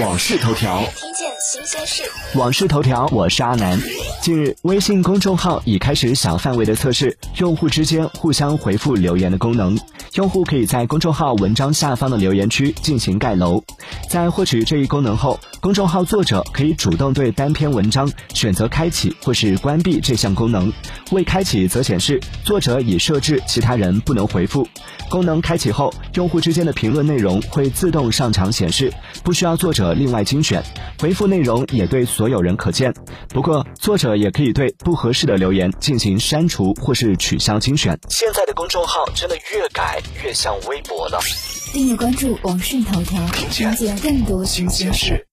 往事头条，听见新鲜事。往事头条，我是阿南。近日，微信公众号已开始小范围的测试用户之间互相回复留言的功能。用户可以在公众号文章下方的留言区进行盖楼。在获取这一功能后，公众号作者可以主动对单篇文章选择开启或是关闭这项功能。未开启则显示作者已设置其他人不能回复。功能开启后，用户之间的评论内容会自动上墙显示，不需要作者另外精选，回复内容也对所有人可见。不过，作者也可以对不合适的留言进行删除或是取消精选。现在的公众号真的越改越像微博了。订阅关注网讯头条，了解更多新鲜事。